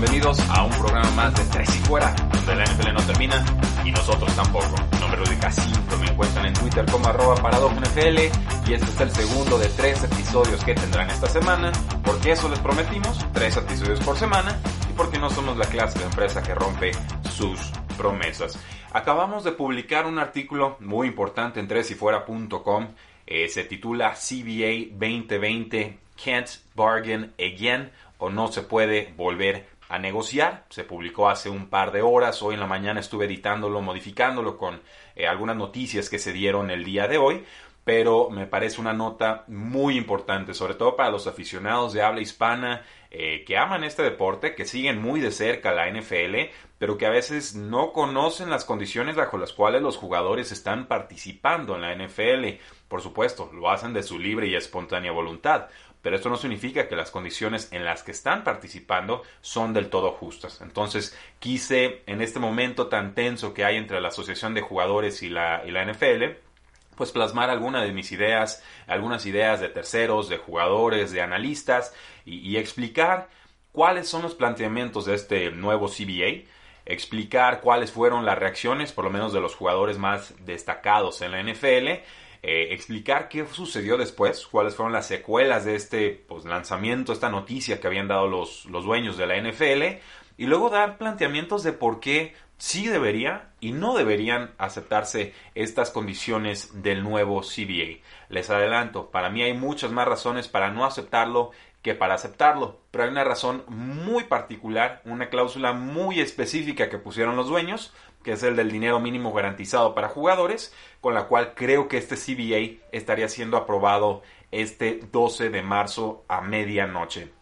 Bienvenidos a un programa más de Tres y Fuera, donde la NFL no termina y nosotros tampoco. Mi nombre es Rudy me encuentran en Twitter como arroba NFL y este es el segundo de tres episodios que tendrán esta semana, porque eso les prometimos, tres episodios por semana y porque no somos la clase de empresa que rompe sus promesas. Acabamos de publicar un artículo muy importante en tresyfuera.com, eh, se titula CBA 2020 Can't Bargain Again o no se puede volver a negociar. Se publicó hace un par de horas. Hoy en la mañana estuve editándolo, modificándolo con eh, algunas noticias que se dieron el día de hoy. Pero me parece una nota muy importante, sobre todo para los aficionados de habla hispana eh, que aman este deporte, que siguen muy de cerca la NFL, pero que a veces no conocen las condiciones bajo las cuales los jugadores están participando en la NFL. Por supuesto, lo hacen de su libre y espontánea voluntad pero esto no significa que las condiciones en las que están participando son del todo justas. Entonces, quise en este momento tan tenso que hay entre la Asociación de Jugadores y la, y la NFL, pues plasmar algunas de mis ideas, algunas ideas de terceros, de jugadores, de analistas y, y explicar cuáles son los planteamientos de este nuevo CBA, explicar cuáles fueron las reacciones, por lo menos de los jugadores más destacados en la NFL, eh, explicar qué sucedió después, cuáles fueron las secuelas de este pues, lanzamiento, esta noticia que habían dado los, los dueños de la NFL, y luego dar planteamientos de por qué sí debería y no deberían aceptarse estas condiciones del nuevo CBA. Les adelanto, para mí hay muchas más razones para no aceptarlo para aceptarlo, pero hay una razón muy particular, una cláusula muy específica que pusieron los dueños, que es el del dinero mínimo garantizado para jugadores, con la cual creo que este CBA estaría siendo aprobado este 12 de marzo a medianoche.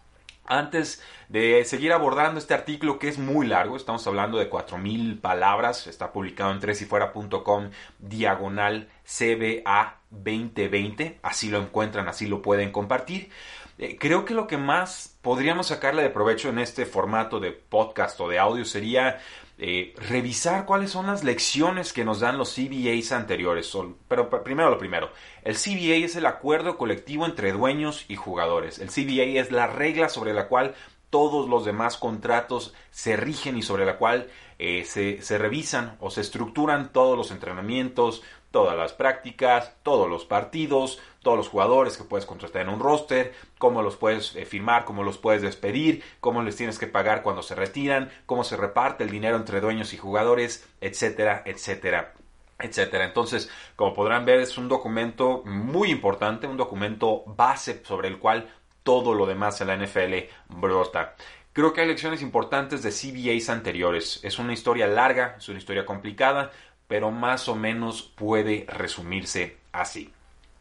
Antes de seguir abordando este artículo que es muy largo, estamos hablando de 4.000 palabras, está publicado en tresyfuera.com diagonal CBA 2020, así lo encuentran, así lo pueden compartir. Eh, creo que lo que más podríamos sacarle de provecho en este formato de podcast o de audio sería eh, revisar cuáles son las lecciones que nos dan los CBAs anteriores. Pero primero lo primero, el CBA es el acuerdo colectivo entre dueños y jugadores. El CBA es la regla sobre la cual todos los demás contratos se rigen y sobre la cual eh, se, se revisan o se estructuran todos los entrenamientos, todas las prácticas, todos los partidos, todos los jugadores que puedes contratar en un roster, cómo los puedes eh, firmar, cómo los puedes despedir, cómo les tienes que pagar cuando se retiran, cómo se reparte el dinero entre dueños y jugadores, etcétera, etcétera etcétera. Entonces, como podrán ver, es un documento muy importante, un documento base sobre el cual todo lo demás en la NFL brota. Creo que hay lecciones importantes de CBAs anteriores. Es una historia larga, es una historia complicada, pero más o menos puede resumirse así.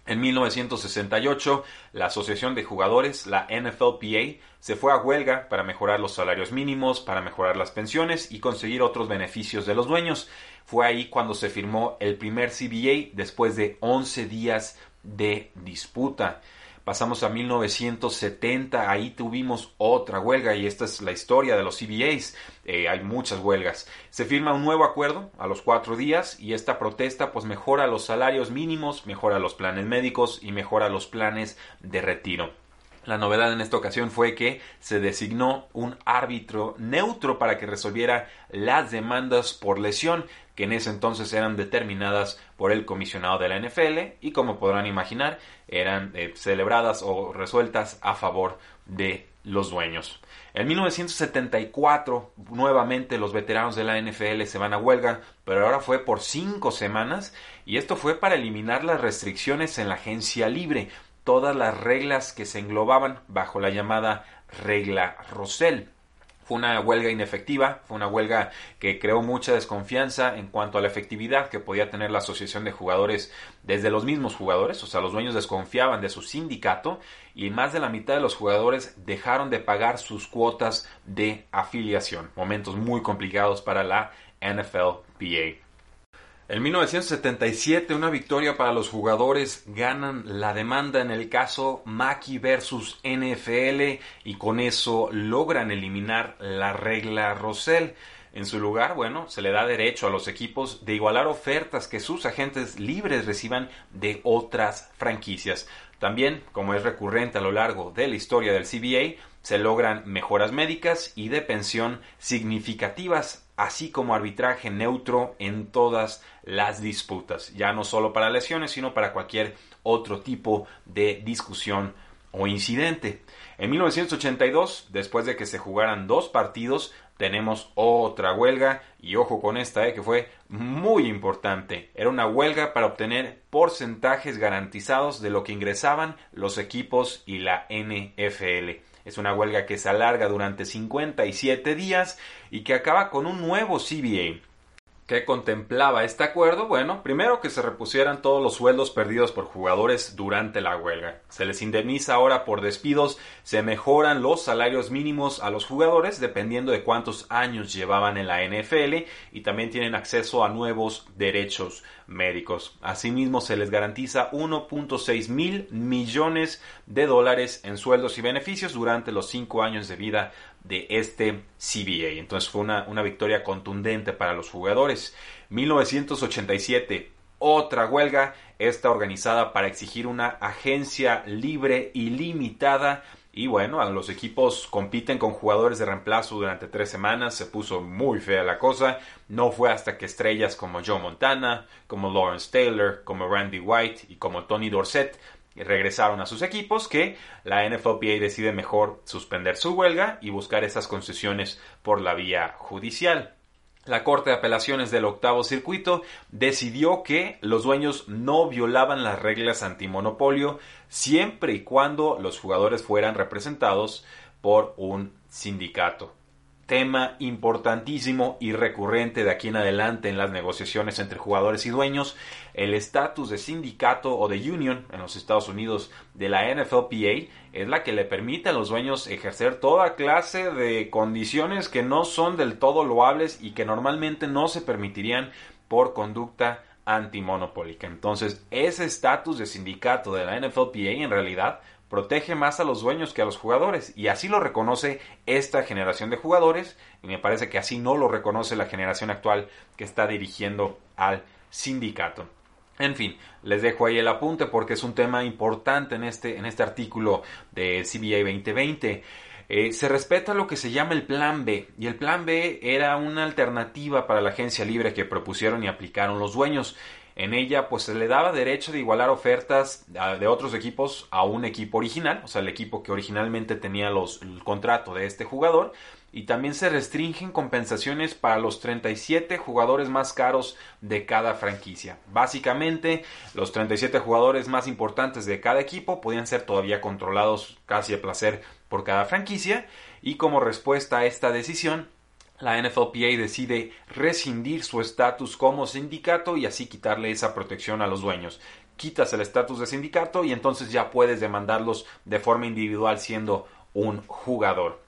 En 1968, la Asociación de Jugadores, la NFLPA, se fue a huelga para mejorar los salarios mínimos, para mejorar las pensiones y conseguir otros beneficios de los dueños. Fue ahí cuando se firmó el primer CBA después de 11 días de disputa. Pasamos a 1970, ahí tuvimos otra huelga y esta es la historia de los CBAs. Eh, hay muchas huelgas. Se firma un nuevo acuerdo a los cuatro días y esta protesta pues mejora los salarios mínimos, mejora los planes médicos y mejora los planes de retiro. La novedad en esta ocasión fue que se designó un árbitro neutro para que resolviera las demandas por lesión que en ese entonces eran determinadas por el comisionado de la NFL y como podrán imaginar eran eh, celebradas o resueltas a favor de los dueños. En 1974 nuevamente los veteranos de la NFL se van a huelga, pero ahora fue por cinco semanas y esto fue para eliminar las restricciones en la agencia libre, todas las reglas que se englobaban bajo la llamada regla Rosell. Fue una huelga inefectiva, fue una huelga que creó mucha desconfianza en cuanto a la efectividad que podía tener la asociación de jugadores desde los mismos jugadores, o sea, los dueños desconfiaban de su sindicato y más de la mitad de los jugadores dejaron de pagar sus cuotas de afiliación. Momentos muy complicados para la NFLPA. En 1977, una victoria para los jugadores ganan la demanda en el caso Mackey versus NFL y con eso logran eliminar la regla Rosell. En su lugar, bueno, se le da derecho a los equipos de igualar ofertas que sus agentes libres reciban de otras franquicias. También, como es recurrente a lo largo de la historia del CBA, se logran mejoras médicas y de pensión significativas así como arbitraje neutro en todas las disputas, ya no solo para lesiones, sino para cualquier otro tipo de discusión o incidente. En 1982, después de que se jugaran dos partidos, tenemos otra huelga y ojo con esta, eh, que fue muy importante. Era una huelga para obtener porcentajes garantizados de lo que ingresaban los equipos y la NFL. Es una huelga que se alarga durante 57 días y que acaba con un nuevo CBA. ¿Qué contemplaba este acuerdo? Bueno, primero que se repusieran todos los sueldos perdidos por jugadores durante la huelga. Se les indemniza ahora por despidos, se mejoran los salarios mínimos a los jugadores dependiendo de cuántos años llevaban en la NFL y también tienen acceso a nuevos derechos médicos. Asimismo, se les garantiza 1.6 mil millones de dólares en sueldos y beneficios durante los cinco años de vida de este CBA. Entonces fue una, una victoria contundente para los jugadores. 1987, otra huelga, esta organizada para exigir una agencia libre y limitada y bueno, los equipos compiten con jugadores de reemplazo durante tres semanas, se puso muy fea la cosa. No fue hasta que estrellas como Joe Montana, como Lawrence Taylor, como Randy White y como Tony Dorsett regresaron a sus equipos que la NFLPA decide mejor suspender su huelga y buscar esas concesiones por la vía judicial. La Corte de Apelaciones del Octavo Circuito decidió que los dueños no violaban las reglas antimonopolio siempre y cuando los jugadores fueran representados por un sindicato tema importantísimo y recurrente de aquí en adelante en las negociaciones entre jugadores y dueños, el estatus de sindicato o de union en los Estados Unidos de la NFLPA es la que le permite a los dueños ejercer toda clase de condiciones que no son del todo loables y que normalmente no se permitirían por conducta antimonopólica. Entonces, ese estatus de sindicato de la NFLPA en realidad protege más a los dueños que a los jugadores y así lo reconoce esta generación de jugadores y me parece que así no lo reconoce la generación actual que está dirigiendo al sindicato. En fin, les dejo ahí el apunte porque es un tema importante en este, en este artículo de CBA 2020. Eh, se respeta lo que se llama el Plan B y el Plan B era una alternativa para la agencia libre que propusieron y aplicaron los dueños. En ella pues se le daba derecho de igualar ofertas ah, de otros equipos a un equipo original, o sea, el equipo que originalmente tenía los, el contrato de este jugador. Y también se restringen compensaciones para los 37 jugadores más caros de cada franquicia. Básicamente, los 37 jugadores más importantes de cada equipo podían ser todavía controlados casi a placer por cada franquicia. Y como respuesta a esta decisión, la NFLPA decide rescindir su estatus como sindicato y así quitarle esa protección a los dueños. Quitas el estatus de sindicato y entonces ya puedes demandarlos de forma individual siendo un jugador.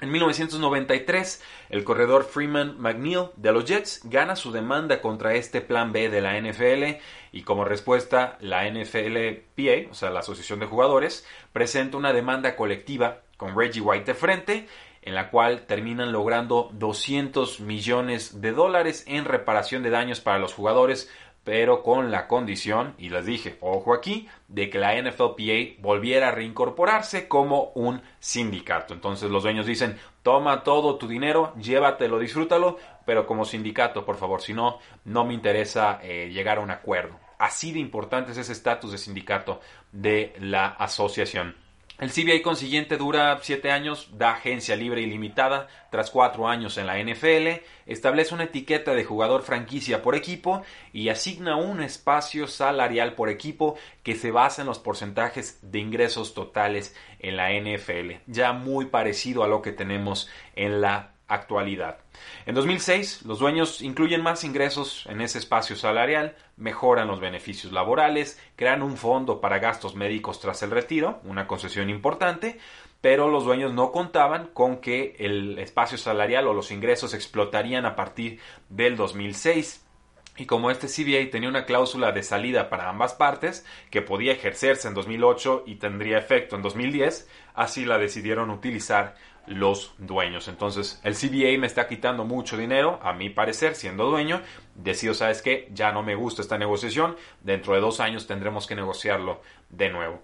En 1993, el corredor Freeman McNeil de los Jets gana su demanda contra este plan B de la NFL y como respuesta la NFLPA, o sea, la Asociación de Jugadores, presenta una demanda colectiva con Reggie White de frente en la cual terminan logrando 200 millones de dólares en reparación de daños para los jugadores pero con la condición, y les dije, ojo aquí, de que la NFLPA volviera a reincorporarse como un sindicato. Entonces los dueños dicen, toma todo tu dinero, llévatelo, disfrútalo, pero como sindicato, por favor, si no, no me interesa eh, llegar a un acuerdo. Así de importante es ese estatus de sindicato de la asociación. El CBA consiguiente dura siete años, da agencia libre ilimitada tras cuatro años en la NFL, establece una etiqueta de jugador franquicia por equipo y asigna un espacio salarial por equipo que se basa en los porcentajes de ingresos totales en la NFL, ya muy parecido a lo que tenemos en la actualidad. En 2006, los dueños incluyen más ingresos en ese espacio salarial, mejoran los beneficios laborales, crean un fondo para gastos médicos tras el retiro, una concesión importante, pero los dueños no contaban con que el espacio salarial o los ingresos explotarían a partir del 2006. Y como este CBA tenía una cláusula de salida para ambas partes, que podía ejercerse en 2008 y tendría efecto en 2010, así la decidieron utilizar los dueños. Entonces, el CBA me está quitando mucho dinero, a mi parecer, siendo dueño. Decido, ¿sabes qué? Ya no me gusta esta negociación. Dentro de dos años tendremos que negociarlo de nuevo.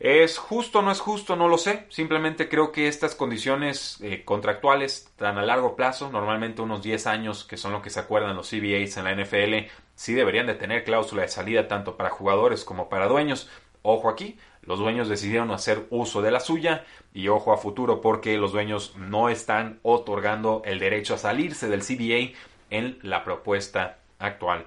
¿Es justo o no es justo? No lo sé. Simplemente creo que estas condiciones eh, contractuales tan a largo plazo, normalmente unos 10 años, que son lo que se acuerdan los CBAs en la NFL, sí deberían de tener cláusula de salida tanto para jugadores como para dueños. Ojo aquí, los dueños decidieron hacer uso de la suya y ojo a futuro porque los dueños no están otorgando el derecho a salirse del CBA en la propuesta actual.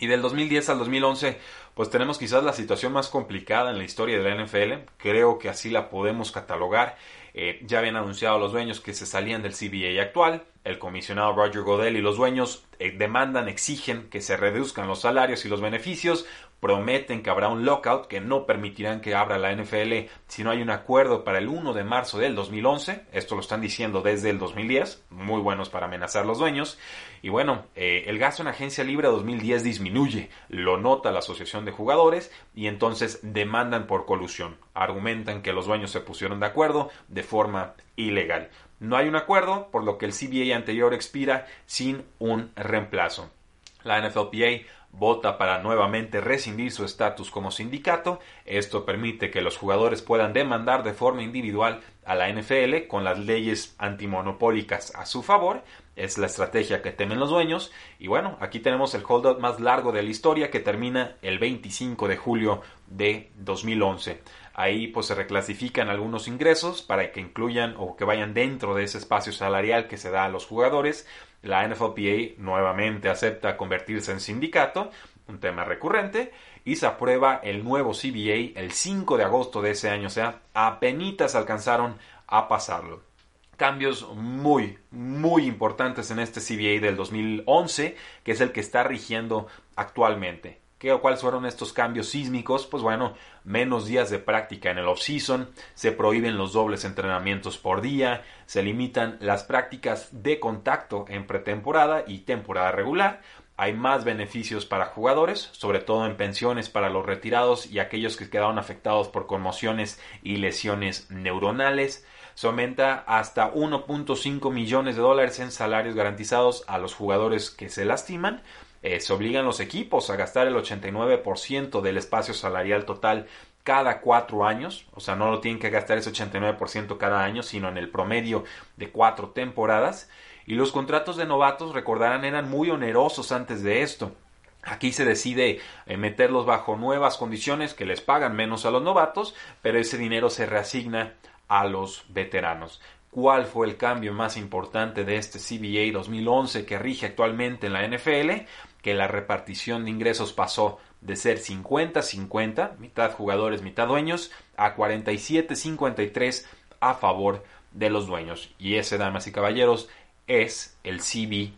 Y del 2010 al 2011, pues tenemos quizás la situación más complicada en la historia de la NFL. Creo que así la podemos catalogar. Eh, ya habían anunciado los dueños que se salían del CBA actual. El comisionado Roger Godel y los dueños eh, demandan, exigen que se reduzcan los salarios y los beneficios prometen que habrá un lockout que no permitirán que abra la NFL si no hay un acuerdo para el 1 de marzo del 2011. Esto lo están diciendo desde el 2010, muy buenos para amenazar a los dueños. Y bueno, eh, el gasto en agencia libre 2010 disminuye, lo nota la Asociación de Jugadores y entonces demandan por colusión. Argumentan que los dueños se pusieron de acuerdo de forma ilegal. No hay un acuerdo, por lo que el CBA anterior expira sin un reemplazo. La NFLPA vota para nuevamente rescindir su estatus como sindicato. Esto permite que los jugadores puedan demandar de forma individual a la NFL con las leyes antimonopólicas a su favor. Es la estrategia que temen los dueños. Y bueno, aquí tenemos el holdout más largo de la historia que termina el 25 de julio de 2011. Ahí pues se reclasifican algunos ingresos para que incluyan o que vayan dentro de ese espacio salarial que se da a los jugadores. La NFLPA nuevamente acepta convertirse en sindicato, un tema recurrente, y se aprueba el nuevo CBA el 5 de agosto de ese año, o sea, apenas alcanzaron a pasarlo. Cambios muy, muy importantes en este CBA del 2011, que es el que está rigiendo actualmente. ¿Qué, ¿Cuáles fueron estos cambios sísmicos? Pues bueno, menos días de práctica en el off-season, se prohíben los dobles entrenamientos por día, se limitan las prácticas de contacto en pretemporada y temporada regular, hay más beneficios para jugadores, sobre todo en pensiones para los retirados y aquellos que quedaron afectados por conmociones y lesiones neuronales. Se aumenta hasta 1.5 millones de dólares en salarios garantizados a los jugadores que se lastiman eh, se obligan los equipos a gastar el 89% del espacio salarial total cada cuatro años, o sea, no lo tienen que gastar ese 89% cada año, sino en el promedio de cuatro temporadas. Y los contratos de novatos, recordarán, eran muy onerosos antes de esto. Aquí se decide eh, meterlos bajo nuevas condiciones que les pagan menos a los novatos, pero ese dinero se reasigna a los veteranos. ¿Cuál fue el cambio más importante de este CBA 2011 que rige actualmente en la NFL? Que la repartición de ingresos pasó de ser 50-50, mitad jugadores, mitad dueños, a 47-53 a favor de los dueños. Y ese, damas y caballeros, es el CBA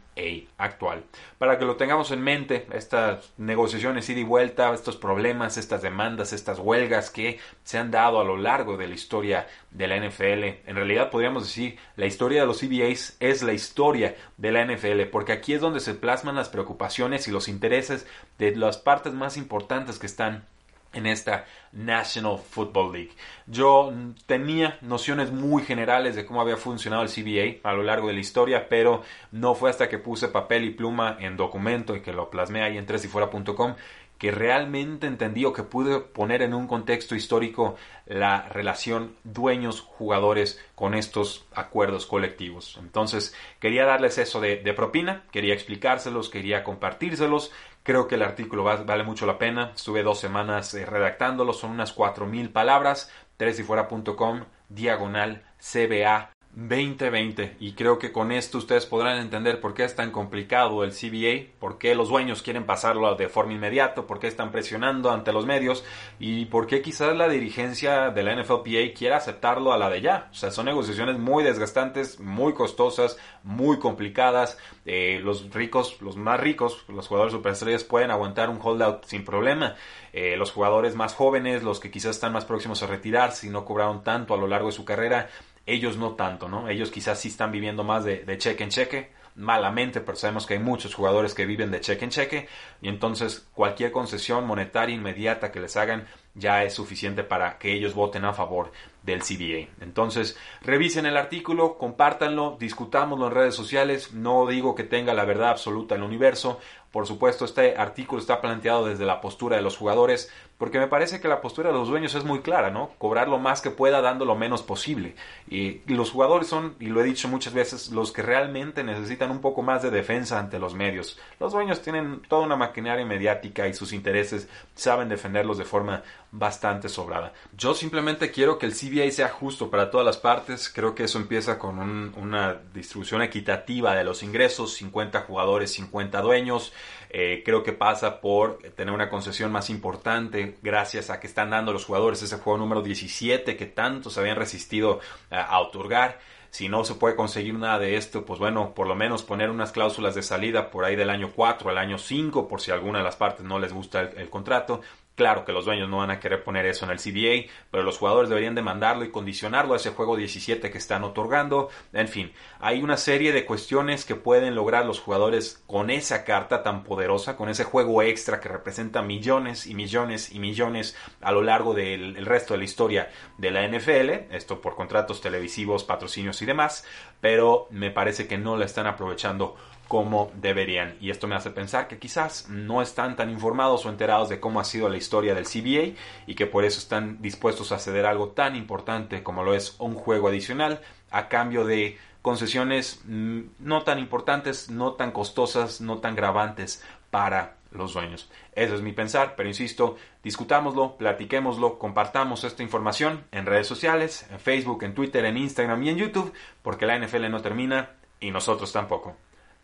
actual. Para que lo tengamos en mente, estas negociaciones ida y vuelta, estos problemas, estas demandas, estas huelgas que se han dado a lo largo de la historia de la NFL, en realidad podríamos decir, la historia de los CBAs es la historia de la NFL, porque aquí es donde se plasman las preocupaciones y los intereses de las partes más importantes que están en esta National Football League. Yo tenía nociones muy generales de cómo había funcionado el CBA a lo largo de la historia, pero no fue hasta que puse papel y pluma en documento y que lo plasmé ahí en tresifuera.com que realmente entendí o que pude poner en un contexto histórico la relación dueños-jugadores con estos acuerdos colectivos. Entonces, quería darles eso de, propina, quería explicárselos, quería compartírselos. Creo que el artículo vale mucho la pena. Estuve dos semanas eh, redactándolo, son unas 4.000 palabras. tresifuera.com, diagonal CBA 2020 y creo que con esto ustedes podrán entender por qué es tan complicado el CBA, por qué los dueños quieren pasarlo de forma inmediata, por qué están presionando ante los medios y por qué quizás la dirigencia de la NFLPA quiera aceptarlo a la de ya. O sea, son negociaciones muy desgastantes, muy costosas, muy complicadas. Eh, los ricos, los más ricos, los jugadores superestrellas pueden aguantar un holdout sin problema. Eh, los jugadores más jóvenes, los que quizás están más próximos a retirarse y no cobraron tanto a lo largo de su carrera, ellos no tanto, ¿no? Ellos quizás sí están viviendo más de, cheque en cheque, malamente, pero sabemos que hay muchos jugadores que viven de cheque en cheque y entonces cualquier concesión monetaria inmediata que les hagan ya es suficiente para que ellos voten a favor del CBA. Entonces, revisen el artículo, compártanlo, discutámoslo en redes sociales. No digo que tenga la verdad absoluta en el universo. Por supuesto, este artículo está planteado desde la postura de los jugadores, porque me parece que la postura de los dueños es muy clara, ¿no? Cobrar lo más que pueda dando lo menos posible. Y, los jugadores son, y lo he dicho muchas veces, los que realmente necesitan un poco más de defensa ante los medios. Los dueños tienen toda una maquinaria mediática y sus intereses saben defenderlos de forma bastante sobrada. Yo simplemente quiero que el CBA sea justo para todas las partes. Creo que eso empieza con una distribución equitativa de los ingresos, 50 jugadores, 50 dueños. Eh, creo que pasa por tener una concesión más importante gracias a que están dando los jugadores ese juego número 17 que tanto se habían resistido a, otorgar. Si no se puede conseguir nada de esto, pues bueno, por lo menos poner unas cláusulas de salida por ahí del año 4 al año 5, por si alguna de las partes no les gusta el contrato. Claro que los dueños no van a querer poner eso en el CBA, pero los jugadores deberían demandarlo y condicionarlo a ese juego 17 que están otorgando. En fin, hay una serie de cuestiones que pueden lograr los jugadores con esa carta tan poderosa, con ese juego extra que representa millones y millones y millones a lo largo del resto de la historia de la NFL, esto por contratos televisivos, patrocinios y demás, pero me parece que no la están aprovechando como deberían. Y esto me hace pensar que quizás no están tan informados o enterados de cómo ha sido la historia del CBA y que por eso están dispuestos a ceder algo tan importante como lo es un juego adicional a cambio de concesiones mm, no tan importantes, no tan costosas, no tan gravantes para los dueños. Eso es mi pensar, pero insisto, discutámoslo, platiquémoslo, compartamos esta información en redes sociales, en Facebook, en Twitter, en Instagram y en YouTube, porque la NFL no termina y nosotros tampoco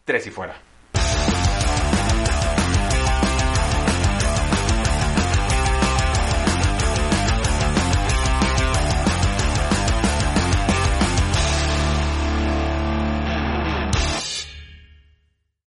tres y fuera.